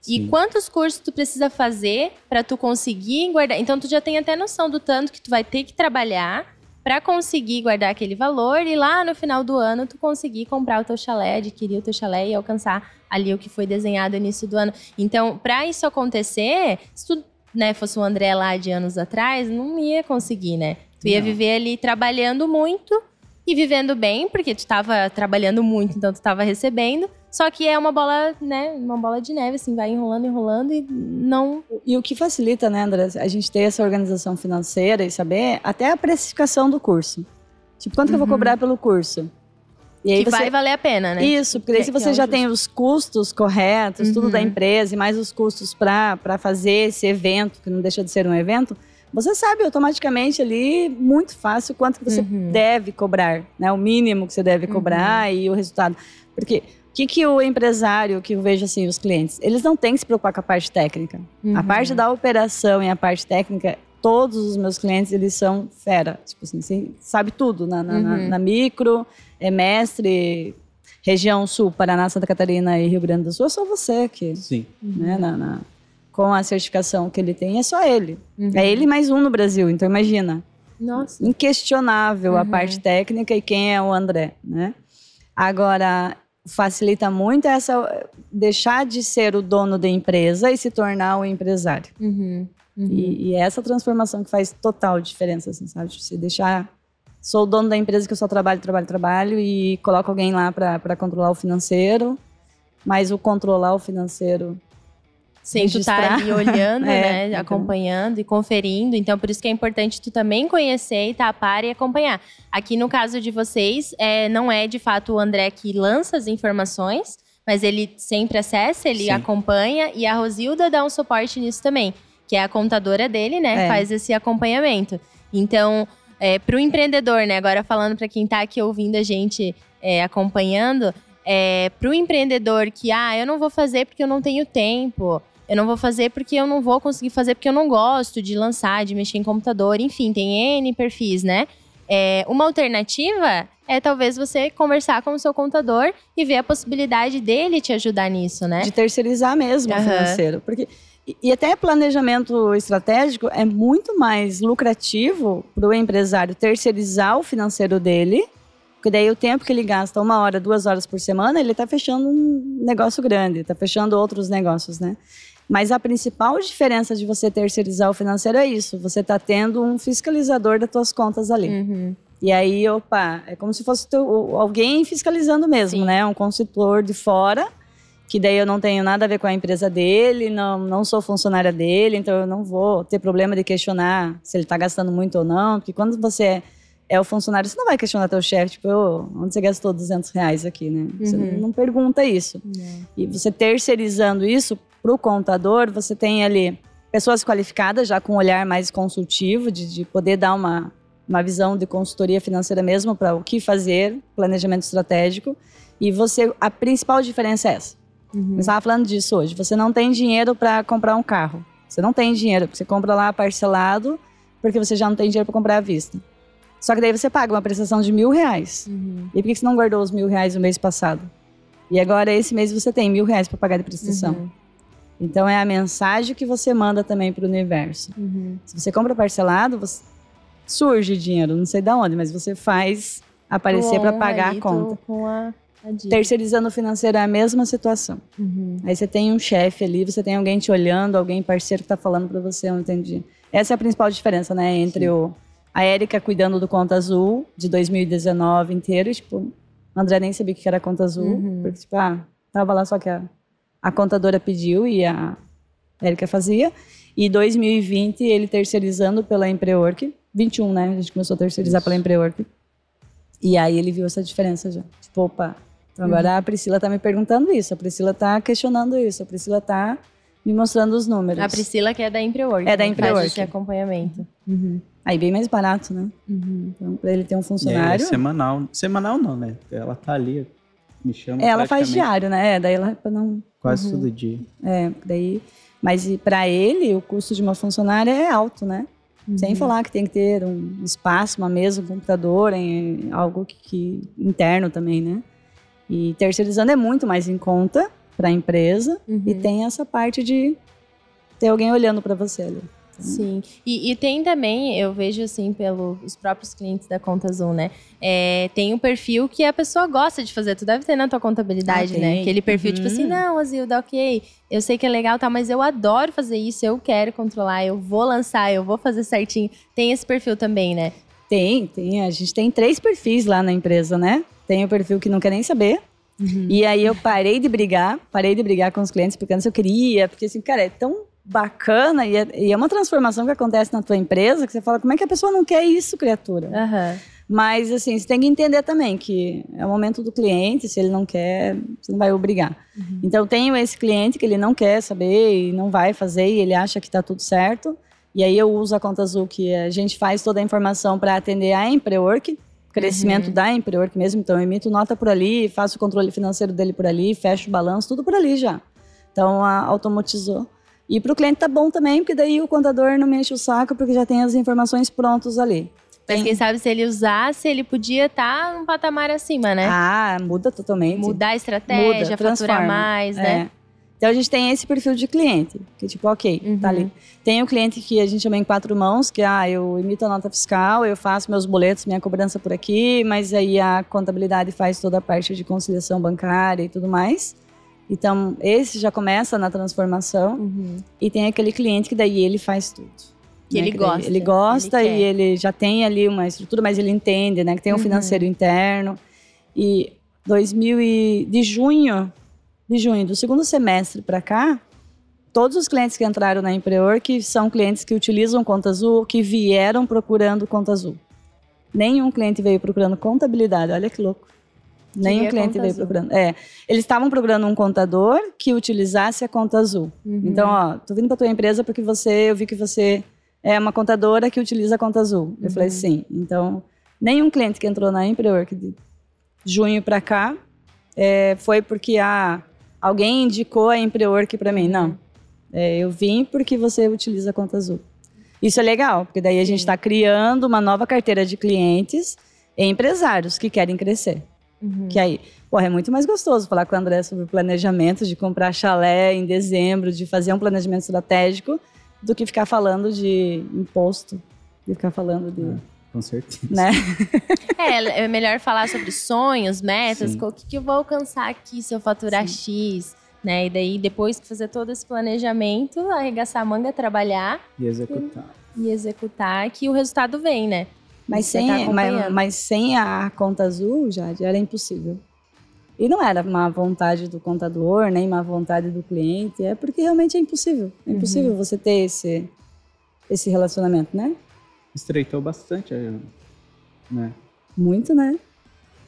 E Sim. quantos cursos tu precisa fazer para tu conseguir guardar? Então tu já tem até noção do tanto que tu vai ter que trabalhar para conseguir guardar aquele valor e lá no final do ano tu conseguir comprar o teu chalé, adquirir o teu chalé e alcançar ali o que foi desenhado no início do ano. Então, para isso acontecer, se tu né, fosse o André lá de anos atrás, não ia conseguir, né? Tu ia Não. viver ali trabalhando muito e vivendo bem, porque tu estava trabalhando muito, então tu estava recebendo. Só que é uma bola, né, uma bola de neve, assim, vai enrolando, enrolando e não. E o que facilita, né, André, a gente ter essa organização financeira e saber até a precificação do curso. Tipo, quanto que eu vou cobrar pelo curso? E Uhum. que vai valer a pena, né? Isso, porque daí se Que- que você é já tem os custos corretos, tudo Uhum. da empresa e mais os custos para fazer esse evento, que não deixa de ser um evento, você sabe automaticamente ali, muito fácil, quanto que você Uhum. deve cobrar, né? O mínimo que você deve cobrar e o resultado. Porque o que, que o empresário, que eu vejo assim, os clientes, eles não têm que se preocupar com a parte técnica. A Uhum. parte da operação e a parte técnica, todos os meus clientes, eles são fera. Tipo assim, sabe tudo na, na- na- Uhum. na micro, é mestre, região sul, Paraná, Santa Catarina e Rio Grande do Sul, é só você que, Sim. né, na, na- com a certificação que ele tem, é só ele. Uhum. É ele mais um no Brasil, então imagina. Nossa. Inquestionável a Uhum. parte técnica e quem é o André, né? Agora, facilita muito essa deixar de ser o dono da empresa e se tornar o empresário. Uhum. Uhum. E, e é essa transformação que faz total diferença, assim, sabe? Tipo, Você deixar. Sou o dono da empresa que eu só trabalho, trabalho, trabalho e coloco alguém lá para controlar o financeiro, mas o controlar o financeiro. Sem tu estar registrar. ali olhando, É, né? então. Acompanhando e conferindo. Então, por isso que é importante tu também conhecer e estar a par e acompanhar. Aqui no caso de vocês, é, não é de fato o André que lança as informações, mas ele sempre acessa, ele Sim. acompanha e a Rosilda dá um suporte nisso também, que é a contadora dele, né? É. Faz esse acompanhamento. Então, é, para o empreendedor, né? Agora falando para quem está aqui ouvindo a gente é, acompanhando, é, para o empreendedor que, ah, eu não vou fazer porque eu não tenho tempo, eu não vou fazer porque eu não vou conseguir fazer porque eu não gosto de lançar, de mexer em computador, enfim, tem N perfis, né? É, uma alternativa é talvez você conversar com o seu contador e ver a possibilidade dele te ajudar nisso, né? De terceirizar mesmo o Aham. financeiro. Porque, e, até planejamento estratégico é muito mais lucrativo para o empresário terceirizar o financeiro dele, porque daí o tempo que ele gasta, uma hora, duas horas por semana, ele está fechando um negócio grande, está fechando outros negócios, né? Mas a principal diferença de você terceirizar o financeiro é isso. Você está tendo um fiscalizador das tuas contas ali. Uhum. E aí, opa, é como se fosse teu- alguém fiscalizando mesmo, Sim. né? Um consultor de fora, que daí eu não tenho nada a ver com a empresa dele, não, não sou funcionária dele, então eu não vou ter problema de questionar se ele está gastando muito ou não, porque quando você é, é o funcionário, você não vai questionar teu chefe, tipo, "Ô, onde você gastou 200 reais aqui, né? Você Uhum. não pergunta isso. E você terceirizando isso para o contador, você tem ali pessoas qualificadas, já com um olhar mais consultivo, de, de poder dar uma, uma visão de consultoria financeira mesmo para o que fazer, planejamento estratégico. E você, a principal diferença é essa. Uhum. Eu estava falando disso hoje. Você não tem dinheiro para comprar um carro. Você não tem dinheiro, você compra lá parcelado, porque você já não tem dinheiro para comprar à vista. Só que daí você paga uma prestação de mil reais. Uhum. E por que você não guardou os mil reais no mês passado? E agora, esse mês, você tem mil reais para pagar de prestação. Uhum. Então, é a mensagem que você manda também para o universo. Uhum. Se você compra parcelado, você... surge dinheiro, não sei de onde, mas você faz aparecer para pagar a conta. Com a. Terceirizando o financeiro é a mesma situação. Uhum. Aí você tem um chefe ali, você tem alguém te olhando, alguém parceiro que tá falando para você, eu não entendi. Essa é a principal diferença, né, entre Sim. o a Érica cuidando do Conta Azul de 2019 inteiro, e, tipo, o André nem sabia o que era Conta Azul, Uhum. porque tipo, ah, tava lá só que a, a contadora pediu e a Érica fazia. E 2020 ele terceirizando pela Emprework, 21, né? A gente começou a terceirizar Isso. pela Emprework. E aí ele viu essa diferença já. Tipo, opa, então agora a Priscila tá me perguntando isso, a Priscila tá questionando isso, a Priscila tá me mostrando os números. A Priscila que é da Emprework. É da né, Emprework. esse acompanhamento. Uhum. Aí bem mais barato, né? Uhum. Então, pra ele ter um aí, é funcionário. semanal. Semanal não, né? Ela tá ali, me chama ela faz diário, né? É, daí ela não. Quase Uhum. todo dia. É, daí. Mas para ele, o custo de uma funcionária é alto, né? Sem Uhum. falar que tem que ter um espaço, uma mesa, um computador, em, algo que, que- interno também, né? E terceirizando é muito mais em conta para a empresa Uhum. e tem essa parte de ter alguém olhando para você ali. Sim. E, e tem também, eu vejo assim, pelos próprios clientes da Conta Azul, né? É, tem um perfil que a pessoa gosta de fazer. Tu deve ter na tua contabilidade, Ah, né? Aquele perfil, tipo Uhum. assim, não, Azilda, ok, eu sei que é legal, tá, mas eu adoro fazer isso, eu quero controlar, eu vou lançar, eu vou fazer certinho. Tem esse perfil também, né? Tem, tem. A gente tem três perfis lá na empresa, né? Tem o perfil que não quer nem saber. E aí eu parei de brigar, parei de brigar com os clientes, porque antes eu queria, porque assim, cara, é tão bacana e é, e é uma transformação que acontece na tua empresa que você fala, como é que a pessoa não quer isso, criatura? Aham. Mas, assim, você tem que entender também que é o momento do cliente, se ele não quer, você não vai obrigar. Então, tenho esse cliente que ele não quer saber e não vai fazer e ele acha que está tudo certo. E aí eu uso a conta azul que a gente faz toda a informação para atender a Emprework, crescimento da Emprework mesmo. Então, eu emito nota por ali, faço o controle financeiro dele por ali, fecho o balanço, tudo por ali já. Então, a, automatizou. E para o cliente tá bom também, porque daí o contador não me enche o saco, porque já tem as informações prontas ali. Mas quem sabe se ele usasse, ele podia estar num patamar acima, né? Ah, muda totalmente. Mudar a estratégia, Muda, faturar mais, né? Então a gente tem esse perfil de cliente, que tipo, ok, Uhum. tá ali. Tem o cliente que a gente chama em quatro mãos, que ah, eu emito a nota fiscal, eu faço meus boletos, minha cobrança por aqui, mas aí a contabilidade faz toda a parte de conciliação bancária e tudo mais. Então, esse já começa na transformação. Uhum. E tem aquele cliente que daí ele faz tudo. Que ele daí gosta, Ele gosta ele e ele já tem ali uma estrutura, mas ele entende, né? Que tem um Uhum. financeiro interno. E 2000 e, de junho, de junho, do segundo semestre para cá, todos os clientes que entraram na Empreor, que são clientes que utilizam Conta Azul, que vieram procurando Conta Azul. Nenhum cliente veio procurando contabilidade, olha que louco. Nenhum cliente veio azul. procurando. É, eles estavam procurando um contador que utilizasse a conta azul. Uhum. Então, ó, tô vindo para tua empresa porque você, eu vi que você é uma contadora que utiliza a conta azul. Eu falei, uhum. sim. Então, nenhum cliente que entrou na Emprework de junho para cá é, foi porque ah, alguém indicou a Emprework para mim. Não. É, eu vim porque você utiliza a conta azul. Isso é legal, porque daí a gente está criando uma nova carteira de clientes e empresários que querem crescer. Uhum. Que aí, porra, é muito mais gostoso falar com o André sobre planejamento, de comprar chalé em dezembro, de fazer um planejamento estratégico, do que ficar falando de imposto, de ficar falando de. É, com certeza. Né? é, é melhor falar sobre sonhos, metas, Sim. o que, que eu vou alcançar aqui se eu faturar Sim. X. Né? E daí, depois que fazer todo esse planejamento, arregaçar a manga, trabalhar. E executar. E, e executar, que o resultado vem, né? Mas sem, tá mas, mas, sem a conta azul, já era impossível. E não era uma vontade do contador, nem uma vontade do cliente, é porque realmente é impossível. É impossível uhum. você ter esse, esse relacionamento, né? Estreitou bastante, né? Muito, né?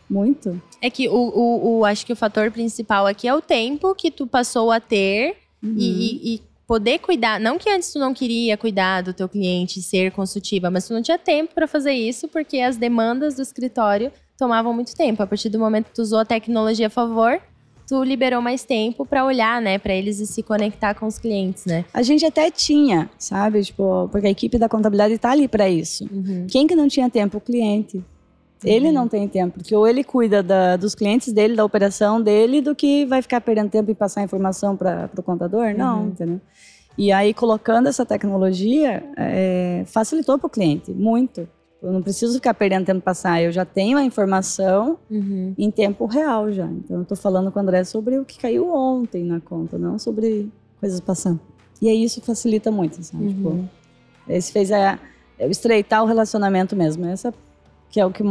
Muito. É que o, o, o, acho que o fator principal aqui é o tempo que tu passou a ter uhum. e, e, poder cuidar. Não que antes tu não queria cuidar do teu cliente, ser consultiva, mas tu não tinha tempo para fazer isso porque as demandas do escritório tomavam muito tempo. A partir do momento que tu usou a tecnologia a favor, tu liberou mais tempo para olhar, né, para eles e se conectar com os clientes, né? A gente até tinha, sabe, tipo, porque a equipe da contabilidade está ali para isso. Uhum. Quem que não tinha tempo? O cliente. Ele uhum. não tem tempo, porque ou ele cuida da, dos clientes dele, da operação dele, do que vai ficar perdendo tempo em passar informação para o contador. Não, uhum. entendeu? E aí, colocando essa tecnologia, é, facilitou para o cliente, muito. Eu não preciso ficar perdendo tempo passar, eu já tenho a informação uhum. em tempo real já. Então, eu estou falando com o André sobre o que caiu ontem na conta, não sobre coisas passando. E aí, isso facilita muito, sabe? Uhum. Tipo, esse fez a, estreitar o relacionamento mesmo. Essa que é o que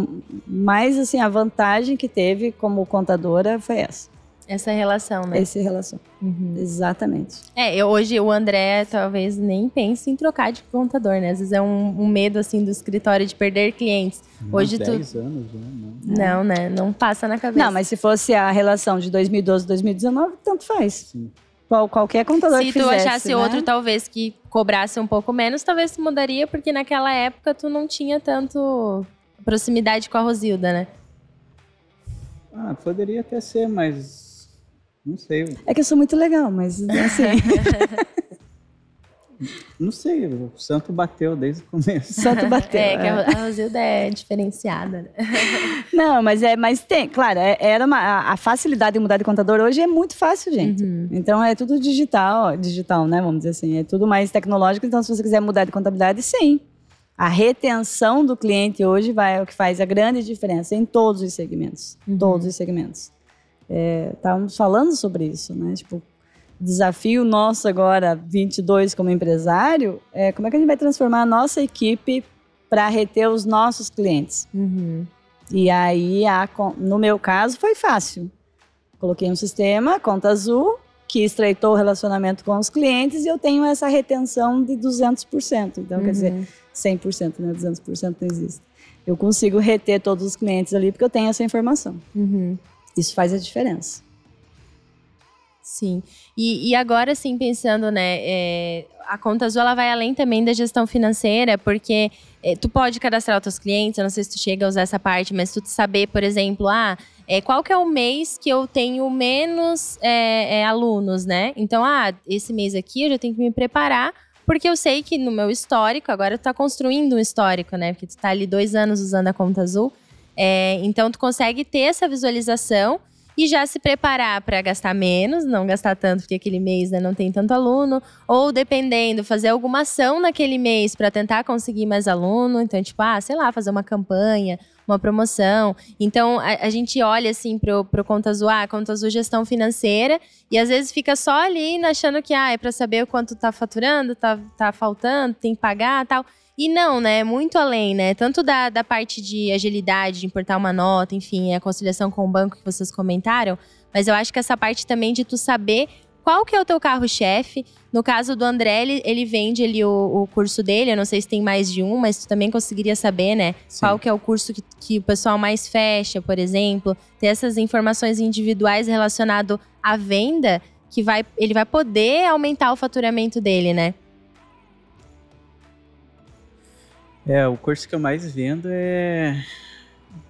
mais assim a vantagem que teve como contadora foi essa. Essa relação, né? Essa relação. Uhum. Exatamente. É, eu, hoje o André talvez nem pense em trocar de contador, né? Às vezes é um, um medo, assim, do escritório de perder clientes. hoje 10 tu... anos já, não. Não, né? Não passa na cabeça. Não, mas se fosse a relação de 2012 2019, tanto faz. Sim. Qual, qualquer contador Se que fizesse, tu achasse né? outro, talvez, que cobrasse um pouco menos, talvez tu mudaria, porque naquela época tu não tinha tanto proximidade com a Rosilda, né? Ah, poderia até ser, mas não sei. É que eu sou muito legal, mas assim. não sei, o santo bateu desde o começo. O santo bateu. É, é. que a Rosilda é diferenciada. Né? Não, mas é, mas tem, claro, é, era uma, a facilidade de mudar de contador hoje é muito fácil, gente. Uhum. Então é tudo digital, digital, né? Vamos dizer assim, é tudo mais tecnológico. Então, se você quiser mudar de contabilidade, sim. A retenção do cliente hoje vai é o que faz a grande diferença em todos os segmentos. Uhum. Todos os segmentos. É, estávamos falando sobre isso, né? Tipo, desafio nosso agora, 22 como empresário, é como é que a gente vai transformar a nossa equipe para reter os nossos clientes. Uhum. E aí, a, no meu caso, foi fácil. Coloquei um sistema, conta azul, que estreitou o relacionamento com os clientes e eu tenho essa retenção de 200%. Então, uhum. quer dizer, 100%, né? 200% não existe. Eu consigo reter todos os clientes ali porque eu tenho essa informação. Uhum. Isso faz a diferença. Sim. E, e agora, sim, pensando, né, é, a Conta Azul ela vai além também da gestão financeira, porque é, tu pode cadastrar os teus clientes, eu não sei se tu chega a usar essa parte, mas tu saber, por exemplo, ah, é, qual que é o mês que eu tenho menos é, é alunos, né? Então, ah, esse mês aqui eu já tenho que me preparar porque eu sei que no meu histórico, agora tu tá construindo um histórico, né? Porque tu tá ali dois anos usando a conta azul. É, então tu consegue ter essa visualização e já se preparar para gastar menos, não gastar tanto porque aquele mês né, não tem tanto aluno, ou dependendo, fazer alguma ação naquele mês para tentar conseguir mais aluno. Então, tipo, ah, sei lá, fazer uma campanha, uma promoção. Então, a, a gente olha assim pro, pro Conta Azul, ah, Conta Azul Gestão Financeira, e às vezes fica só ali achando que, ah, é para saber o quanto tá faturando, tá, tá faltando, tem que pagar tal. E não, né? Muito além, né? Tanto da, da parte de agilidade, de importar uma nota, enfim, a conciliação com o banco que vocês comentaram, mas eu acho que essa parte também de tu saber qual que é o teu carro-chefe? No caso do André, ele, ele vende ali o, o, curso dele. Eu não sei se tem mais de um, mas tu também conseguiria saber, né? Sim. Qual que é o curso que, que o pessoal mais fecha, por exemplo. Ter essas informações individuais relacionado à venda, que vai, ele vai poder aumentar o faturamento dele, né? É, o curso que eu mais vendo é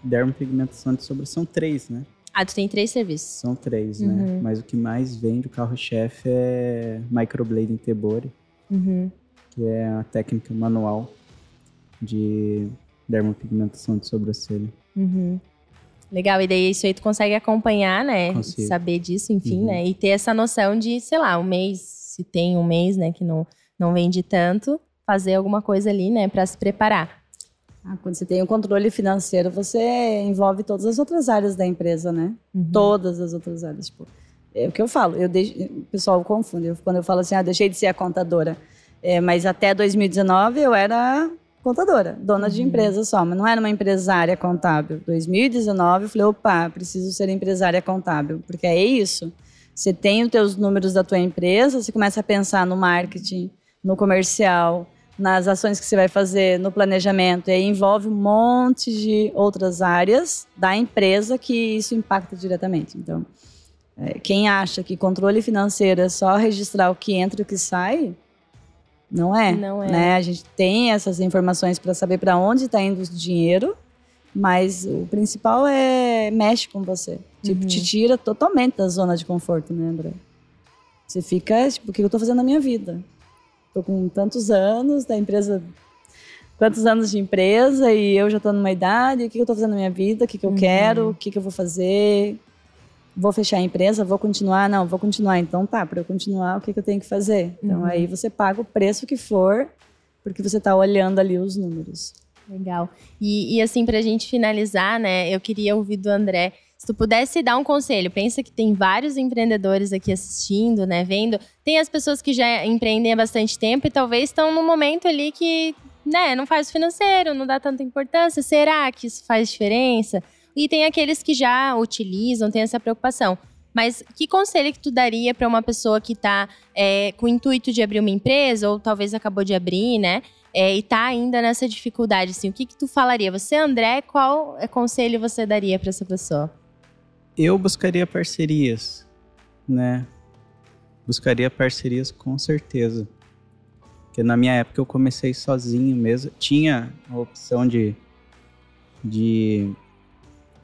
dermopigmentação de sobre são três, né? Ah, tu tem três serviços. São três, né? uhum. né? Mas o que mais vende, o carro-chefe, é microblading Tebori, uhum. que é a técnica manual de dermopigmentação de sobrancelha. Uhum. Legal, e daí isso aí tu consegue acompanhar, né? Consigo. Saber disso, enfim, uhum. né? E ter essa noção de, sei lá, um mês, se tem um mês, né, que não, não vende tanto, fazer alguma coisa ali, né, para se preparar. Ah, quando você tem o controle financeiro, você envolve todas as outras áreas da empresa, né? Uhum. Todas as outras áreas. Tipo, é o que eu falo. Eu o pessoal confunde. Eu, quando eu falo assim, ah, deixei de ser a contadora. É, mas até 2019 eu era contadora, dona uhum. de empresa só, mas não era uma empresária contábil. 2019 eu falei, opa, preciso ser empresária contábil, porque é isso. Você tem os teus números da tua empresa, você começa a pensar no marketing, no comercial, nas ações que você vai fazer, no planejamento, e aí envolve um monte de outras áreas da empresa que isso impacta diretamente. Então, é, quem acha que controle financeiro é só registrar o que entra e o que sai, não é. Não é. Né? A gente tem essas informações para saber para onde está indo o dinheiro, mas o principal é mexe com você. Tipo, uhum. te tira totalmente da zona de conforto, né, André? Você fica, tipo, o que eu estou fazendo na minha vida? Estou com tantos anos da empresa, quantos anos de empresa e eu já estou numa idade, o que eu estou fazendo na minha vida, o que, que eu uhum. quero, o que, que eu vou fazer, vou fechar a empresa, vou continuar? Não, vou continuar. Então tá, para eu continuar, o que, que eu tenho que fazer? Então uhum. aí você paga o preço que for, porque você está olhando ali os números. Legal. E, e assim, para a gente finalizar, né, eu queria ouvir do André se tu pudesse dar um conselho, pensa que tem vários empreendedores aqui assistindo, né, vendo. Tem as pessoas que já empreendem há bastante tempo e talvez estão num momento ali que, né, não faz financeiro, não dá tanta importância. Será que isso faz diferença? E tem aqueles que já utilizam, tem essa preocupação. Mas que conselho que tu daria para uma pessoa que está é, com o intuito de abrir uma empresa ou talvez acabou de abrir, né? É, e está ainda nessa dificuldade, assim, o que que tu falaria? Você, André, qual conselho você daria para essa pessoa? Eu buscaria parcerias, né? Buscaria parcerias com certeza. Porque na minha época eu comecei sozinho mesmo. Tinha a opção de, de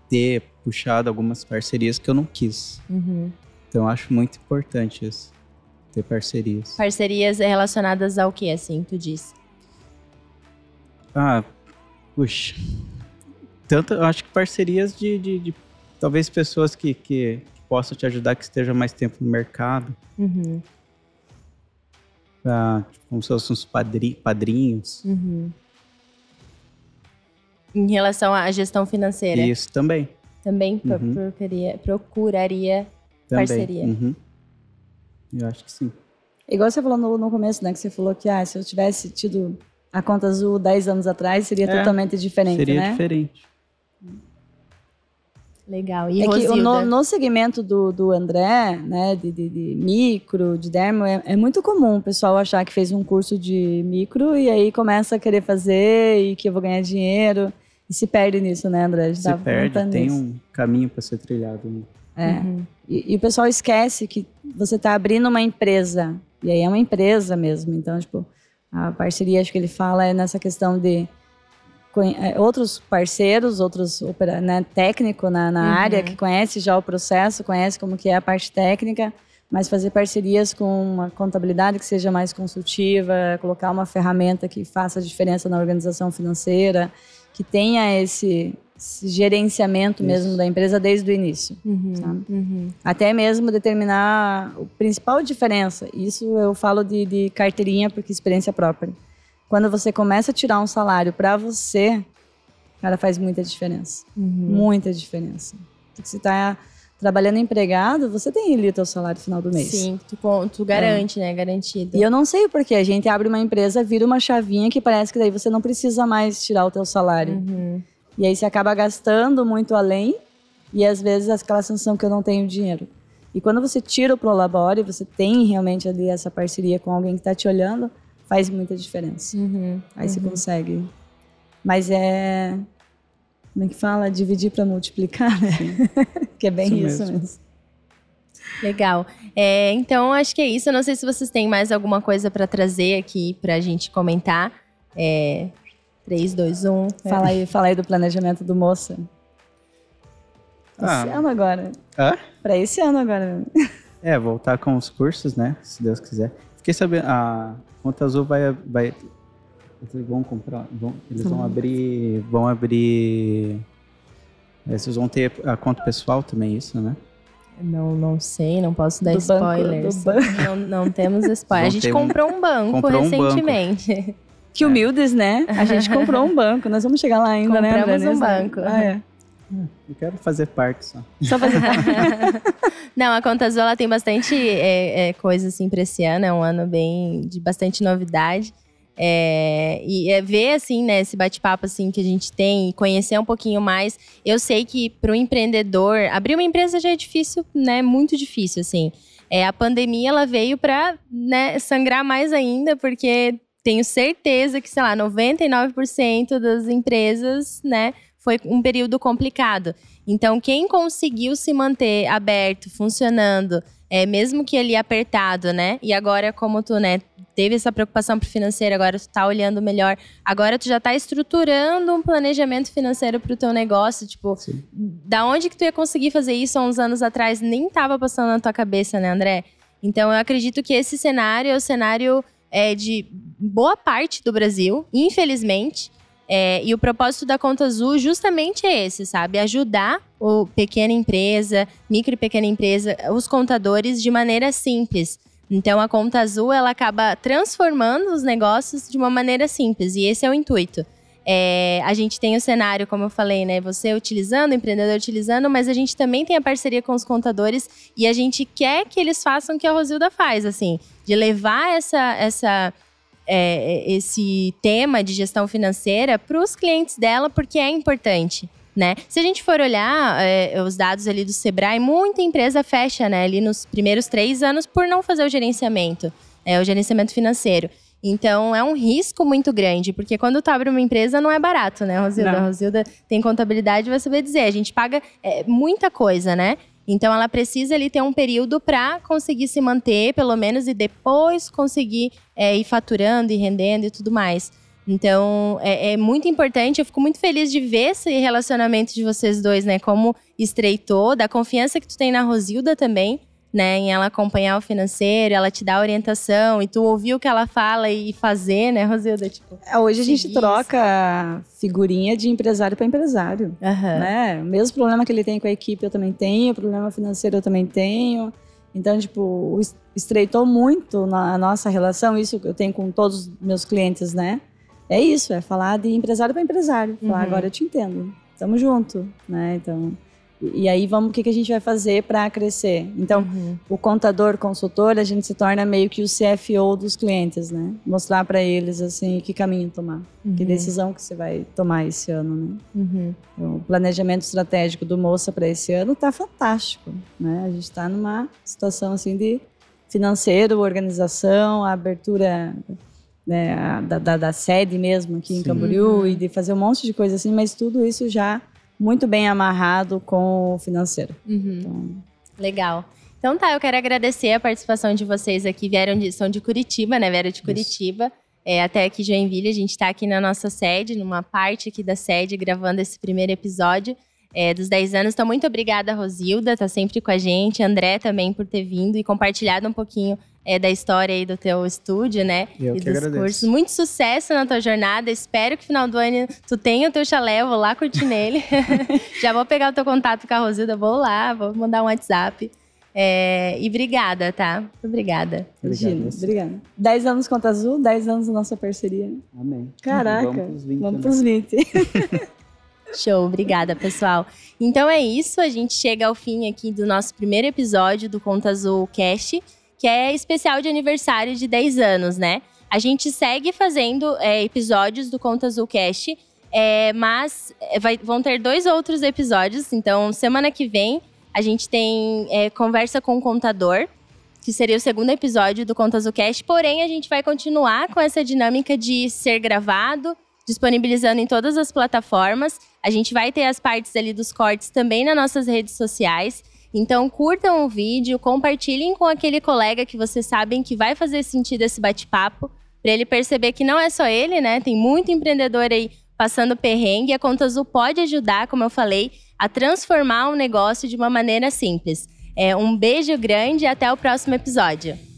ter puxado algumas parcerias que eu não quis. Uhum. Então eu acho muito importante isso. Ter parcerias. Parcerias relacionadas ao que, assim, tu disse? Ah, puxa. Tanto, eu acho que parcerias de, de, de talvez pessoas que, que, que, possam te ajudar, que estejam mais tempo no mercado. Uhum. Pra, tipo, como se fossem uns padri, padrinhos. Uhum. Em relação à gestão financeira. Isso também. Também uhum. procuraria, procuraria também. parceria. Uhum. Eu acho que sim. Igual você falou no, no começo, né? Que você falou que ah, se eu tivesse tido a conta azul 10 anos atrás, seria é, totalmente diferente, seria né? Seria diferente. Legal. E é que no, no, segmento do, do André, né, de, de, de micro, de dermo, é, é, muito comum o pessoal achar que fez um curso de micro e aí começa a querer fazer e que eu vou ganhar dinheiro. E se perde nisso, né, André? se perde, tem nisso. um caminho para ser trilhado. Né? É. Uhum. E, e, o pessoal esquece que você está abrindo uma empresa. E aí é uma empresa mesmo. Então, tipo, a parceria, acho que ele fala, é nessa questão de outros parceiros, outros né, técnico na, na uhum. área que conhece já o processo, conhece como que é a parte técnica, mas fazer parcerias com uma contabilidade que seja mais consultiva, colocar uma ferramenta que faça diferença na organização financeira, que tenha esse, esse gerenciamento Isso. mesmo da empresa desde o início. Uhum, uhum. Até mesmo determinar a principal diferença. Isso eu falo de, de carteirinha porque experiência própria quando você começa a tirar um salário para você, cara, faz muita diferença. Uhum. Muita diferença. Porque você está trabalhando empregado, você tem ali o teu salário no final do mês. Sim, tu, tu garante, é. né? Garantido. E eu não sei porque a gente abre uma empresa, vira uma chavinha que parece que daí você não precisa mais tirar o teu salário. Uhum. E aí você acaba gastando muito além e às vezes aquela sensação que eu não tenho dinheiro. E quando você tira o Prolabore, você tem realmente ali essa parceria com alguém que está te olhando, faz muita diferença. Uhum, Aí você consegue. Mas é. Como é que fala? Dividir para multiplicar, né? que é bem Isso isso, mesmo. mesmo. Legal. É, então, acho que é isso. Eu não sei se vocês têm mais alguma coisa para trazer aqui para a gente comentar. É, 3, 2, 1. Fala aí, fala aí do planejamento do moça. Ah. Esse ano agora. Hã? Para esse ano agora. É, voltar com os cursos, né? Se Deus quiser. Fiquei sabendo, a Conta Azul vai. vai eles vão comprar. Vão, eles vão abrir. Vão abrir. é, Vocês vão ter a conta pessoal também, isso, né? Não, não sei, não posso dar Do spoilers. banco. Não, não temos spoilers. A gente comprou um banco comprou um banco. recentemente. Que humildes, né? A gente comprou um banco. Nós vamos chegar lá ainda, né? Compramos um banco. Ah, é. Eu quero fazer parte só. Só fazer Não, a Conta Azul ela tem bastante é, é, coisa assim pra esse ano. É um ano bem de bastante novidade. É, e é ver assim, né, esse bate-papo assim que a gente tem e conhecer um pouquinho mais. Eu sei que para o empreendedor abrir uma empresa já é difícil, né? Muito difícil assim. É, a pandemia ela veio para né, sangrar mais ainda, porque tenho certeza que, sei lá, 99% das empresas, né, foi um período complicado. Então, quem conseguiu se manter aberto, funcionando, é, mesmo que ali apertado, né? E agora, como tu, né, teve essa preocupação pro financeiro, agora tu tá olhando melhor, agora tu já tá estruturando um planejamento financeiro pro teu negócio, tipo, Sim. da onde que tu ia conseguir fazer isso há uns anos atrás? Nem tava passando na tua cabeça, né, André? Então, eu acredito que esse cenário é o cenário é, de boa parte do Brasil, infelizmente. É, e o propósito da Conta Azul justamente é esse, sabe? Ajudar o pequena empresa, micro e pequena empresa, os contadores de maneira simples. Então a Conta Azul ela acaba transformando os negócios de uma maneira simples e esse é o intuito. É, a gente tem o cenário, como eu falei, né? Você utilizando, o empreendedor utilizando, mas a gente também tem a parceria com os contadores e a gente quer que eles façam o que a Rosilda faz, assim, de levar essa, essa é, esse tema de gestão financeira para os clientes dela, porque é importante. Né? Se a gente for olhar é, os dados ali do Sebrae, muita empresa fecha né, ali nos primeiros três anos por não fazer o gerenciamento, é, o gerenciamento financeiro. Então é um risco muito grande, porque quando tu abre uma empresa não é barato, né, Rosilda? Não. A Rosilda tem contabilidade, vai saber dizer. A gente paga é, muita coisa, né? Então ela precisa ali ter um período para conseguir se manter, pelo menos, e depois conseguir é, ir faturando e rendendo e tudo mais. Então é, é muito importante. Eu fico muito feliz de ver esse relacionamento de vocês dois, né? Como estreitou, da confiança que tu tem na Rosilda também, né? Em ela acompanhar o financeiro, ela te dá orientação e tu ouvir o que ela fala e fazer, né, Rosilda? Tipo, É, Hoje a gente troca figurinha de empresário para empresário. aham. né? O mesmo problema que ele tem com a equipe, eu também tenho. O problema financeiro, eu também tenho. Então, tipo, es- estreitou muito na nossa relação. Isso que eu tenho com todos os meus clientes, né? É isso, é falar de empresário para empresário. Falar, Uhum. agora eu te entendo. Tamo junto, né? Então, e, aí vamos, o que, que a gente vai fazer para crescer? Então, Uhum. o contador, consultor, a gente se torna meio que o CFO dos clientes, né? Mostrar para eles, assim, que caminho tomar. Que Uhum. decisão que você vai tomar esse ano, né? Uhum. O planejamento estratégico do Moça para esse ano está fantástico, né? A gente está numa situação assim de financeiro, organização, a abertura né, a- da, da, da sede mesmo aqui em Sim. Camboriú e de fazer um monte de coisa assim, mas tudo isso já muito bem amarrado com o financeiro. Uhum. Então, Legal. Então tá, eu quero agradecer a participação de vocês aqui. Vieram de, são de Curitiba, né? Vieram de Curitiba. É, até aqui Joinville, a gente está aqui na nossa sede, numa parte aqui da sede, gravando esse primeiro episódio é, dos 10 anos. Então, muito obrigada, Rosilda, tá sempre com a gente. André também por ter vindo e compartilhado um pouquinho é, da história aí do teu estúdio, né? Eu e que dos agradeço. cursos. Muito sucesso na tua jornada. Espero que no final do ano tu tenha o teu chalé, eu vou lá curtir nele. Já vou pegar o teu contato com a Rosilda, vou lá, vou mandar um WhatsApp. É, e obrigada, tá? Muito obrigada. você. obrigada. 10 anos Conta Azul, 10 anos da nossa parceria. Amém. Caraca, Vamos pros 20, vamos né? pros 20. Show, obrigada, pessoal. Então é isso, a gente chega ao fim aqui do nosso primeiro episódio do Conta Azul Cast, que é especial de aniversário de 10 anos, né? A gente segue fazendo é, episódios do Conta Azul Cast, é, mas é, vai- vão ter dois outros episódios, então semana que vem a gente tem é, conversa com o contador, que seria o segundo episódio do Contas do Cast. Porém, a gente vai continuar com essa dinâmica de ser gravado, disponibilizando em todas as plataformas. A gente vai ter as partes ali dos cortes também nas nossas redes sociais. Então, curtam o vídeo, compartilhem com aquele colega que vocês sabem que vai fazer sentido esse bate-papo, para ele perceber que não é só ele, né? Tem muito empreendedor aí passando perrengue. A Conta Azul pode ajudar, como eu falei, a transformar um negócio de uma maneira simples. É, um beijo grande e até o próximo episódio.